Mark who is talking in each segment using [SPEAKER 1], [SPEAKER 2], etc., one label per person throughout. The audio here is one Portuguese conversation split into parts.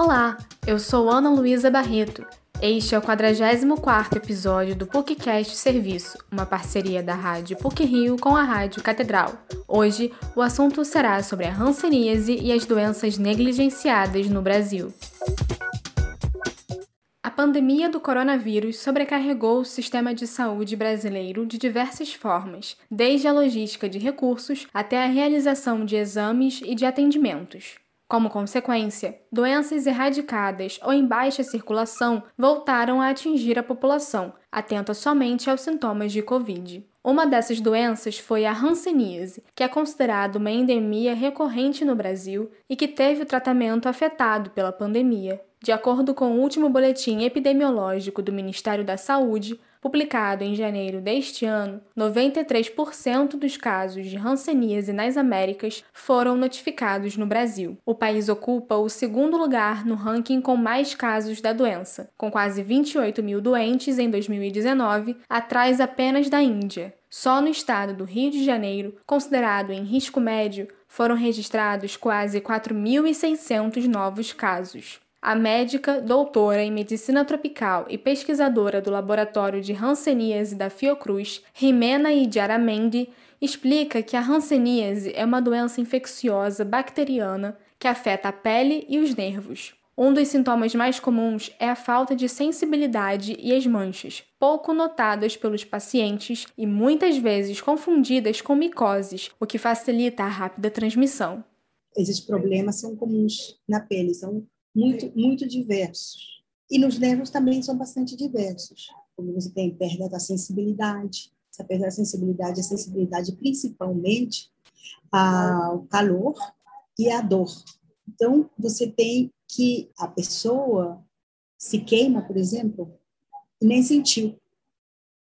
[SPEAKER 1] Olá, eu sou Ana Luísa Barreto. Este é o 44º episódio do PUCcast Serviço, uma parceria da Rádio PUC Rio com a Rádio Catedral. Hoje, o assunto será sobre a hanseníase e as doenças negligenciadas no Brasil. A pandemia do coronavírus sobrecarregou o sistema de saúde brasileiro de diversas formas, desde a logística de recursos até a realização de exames e de atendimentos. Como consequência, doenças erradicadas ou em baixa circulação voltaram a atingir a população, atenta somente aos sintomas de Covid. Uma dessas doenças foi a hanseníase, que é considerada uma endemia recorrente no Brasil e que teve o tratamento afetado pela pandemia. De acordo com o último boletim epidemiológico do Ministério da Saúde, publicado em janeiro deste ano, 93% dos casos de hanseníase nas Américas foram notificados no Brasil. O país ocupa o segundo lugar no ranking com mais casos da doença, com quase 28 mil doentes em 2019, atrás apenas da Índia. Só no estado do Rio de Janeiro, considerado em risco médio, foram registrados quase 4.600 novos casos. A médica, doutora em medicina tropical e pesquisadora do laboratório de Hanseníase da Fiocruz, Jimena Idiaramendi, explica que a hanseníase é uma doença infecciosa bacteriana que afeta a pele e os nervos. Um dos sintomas mais comuns é a falta de sensibilidade e as manchas, pouco notadas pelos pacientes e muitas vezes confundidas com micoses, o que facilita a rápida transmissão.
[SPEAKER 2] Esses problemas são comuns na pele, são muito, muito diversos. E nos nervos também são bastante diversos. Como você tem perda da sensibilidade, essa perda da sensibilidade, a sensibilidade principalmente ao calor e à dor. Então, você tem que a pessoa se queima, por exemplo, e nem sentiu.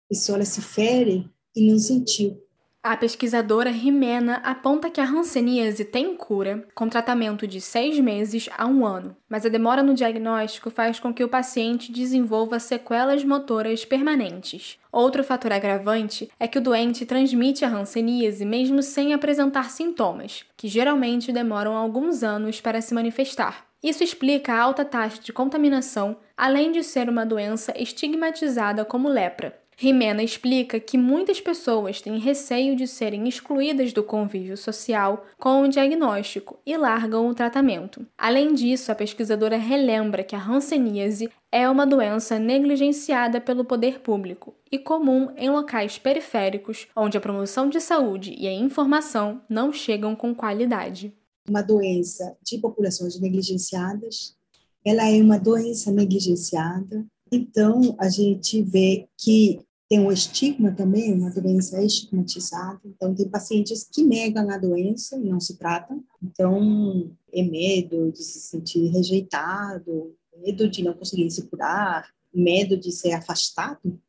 [SPEAKER 2] A pessoa se fere e não sentiu.
[SPEAKER 1] A pesquisadora Rimena aponta que a hanseníase tem cura, com tratamento de seis meses a um ano, mas a demora no diagnóstico faz com que o paciente desenvolva sequelas motoras permanentes. Outro fator agravante é que o doente transmite a hanseníase mesmo sem apresentar sintomas, que geralmente demoram alguns anos para se manifestar. Isso explica a alta taxa de contaminação, além de ser uma doença estigmatizada como lepra, Rimena explica que muitas pessoas têm receio de serem excluídas do convívio social com o diagnóstico e largam o tratamento. Além disso, a pesquisadora relembra que a hanseníase é uma doença negligenciada pelo poder público e comum em locais periféricos, onde a promoção de saúde e a informação não chegam com qualidade.
[SPEAKER 2] Uma doença de populações negligenciadas, ela é uma doença negligenciada então, a gente vê que tem um estigma também, uma doença estigmatizada. Então, tem pacientes que negam a doença e não se tratam. Então, é medo de se sentir rejeitado, medo de não conseguir se curar, medo de ser afastado.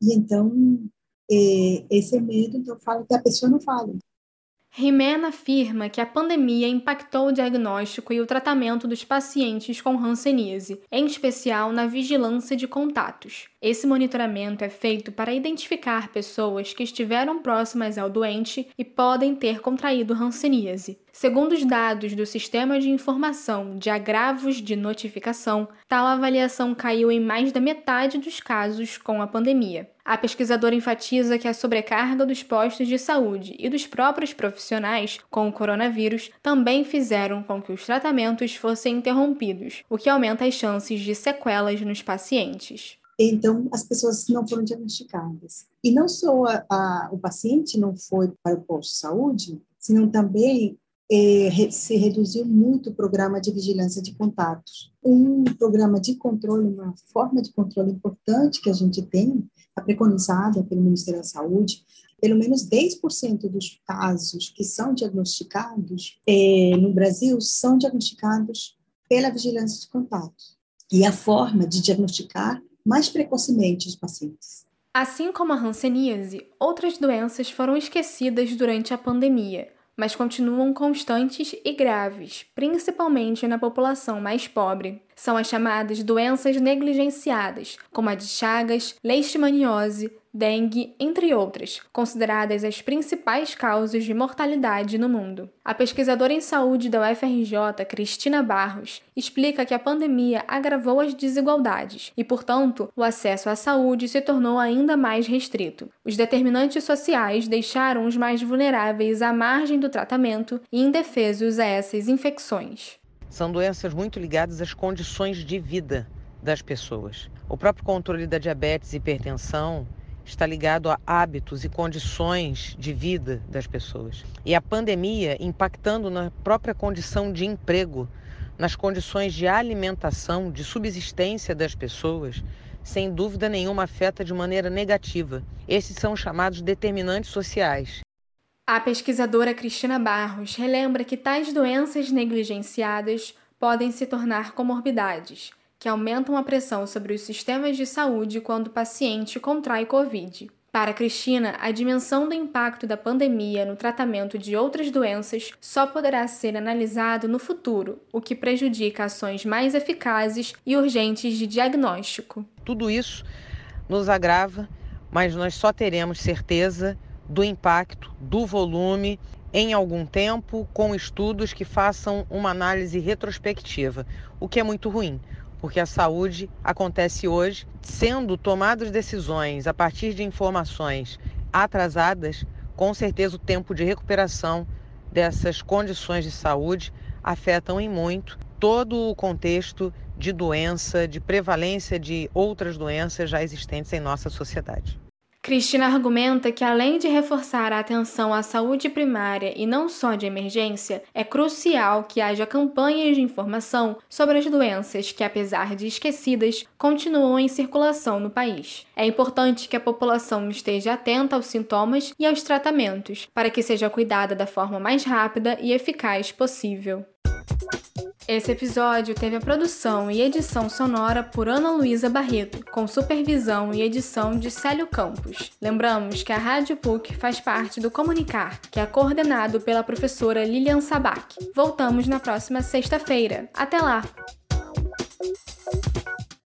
[SPEAKER 2] E então, é, esse medo, então, fala que a pessoa não fala.
[SPEAKER 1] Rimena afirma que a pandemia impactou o diagnóstico e o tratamento dos pacientes com hanseníase, em especial na vigilância de contatos. Esse monitoramento é feito para identificar pessoas que estiveram próximas ao doente e podem ter contraído hanseníase. Segundo os dados do Sistema de Informação de Agravos de Notificação, tal avaliação caiu em mais da metade dos casos com a pandemia. A pesquisadora enfatiza que a sobrecarga dos postos de saúde e dos próprios profissionais com o coronavírus também fizeram com que os tratamentos fossem interrompidos, o que aumenta as chances de sequelas nos pacientes.
[SPEAKER 2] Então, as pessoas não foram diagnosticadas. E não só a, a, o paciente não foi para o posto de saúde, senão também é, se reduziu muito o programa de vigilância de contatos. Um programa de controle, uma forma de controle importante que a gente tem, a preconizada pelo Ministério da Saúde, pelo menos 10% dos casos que são diagnosticados é, no Brasil são diagnosticados pela vigilância de contatos. E a forma de diagnosticar mais precocemente os pacientes.
[SPEAKER 1] Assim como a hanseníase, outras doenças foram esquecidas durante a pandemia, mas continuam constantes e graves, principalmente na população mais pobre. São as chamadas doenças negligenciadas, como a de Chagas, leishmaniose, dengue, entre outras, consideradas as principais causas de mortalidade no mundo. A pesquisadora em saúde da UFRJ, Cristina Barros, explica que a pandemia agravou as desigualdades e, portanto, o acesso à saúde se tornou ainda mais restrito. Os determinantes sociais deixaram os mais vulneráveis à margem do tratamento e indefesos a essas infecções.
[SPEAKER 3] São doenças muito ligadas às condições de vida das pessoas. O próprio controle da diabetes e hipertensão está ligado a hábitos e condições de vida das pessoas. E a pandemia impactando na própria condição de emprego, nas condições de alimentação, de subsistência das pessoas, sem dúvida nenhuma afeta de maneira negativa. Esses são chamados determinantes sociais.
[SPEAKER 1] A pesquisadora Cristina Barros relembra que tais doenças negligenciadas podem se tornar comorbidades que aumentam a pressão sobre os sistemas de saúde quando o paciente contrai Covid. Para Cristina, a dimensão do impacto da pandemia no tratamento de outras doenças só poderá ser analisado no futuro, o que prejudica ações mais eficazes e urgentes de diagnóstico.
[SPEAKER 3] Tudo isso nos agrava, mas nós só teremos certeza do impacto, do volume em algum tempo, com estudos que façam uma análise retrospectiva, o que é muito ruim, porque a saúde acontece hoje, sendo tomadas decisões a partir de informações atrasadas, com certeza o tempo de recuperação dessas condições de saúde afetam em muito todo o contexto de doença, de prevalência de outras doenças já existentes em nossa sociedade.
[SPEAKER 1] Cristina argumenta que, além de reforçar a atenção à saúde primária e não só de emergência, é crucial que haja campanhas de informação sobre as doenças que, apesar de esquecidas, continuam em circulação no país. É importante que a população esteja atenta aos sintomas e aos tratamentos, para que seja cuidada da forma mais rápida e eficaz possível. Esse episódio teve a produção e edição sonora por Ana Luísa Barreto, com supervisão e edição de Célio Campos. Lembramos que a Rádio PUC faz parte do Comunicar, que é coordenado pela professora Lilian Sabac. Voltamos na próxima sexta-feira. Até lá!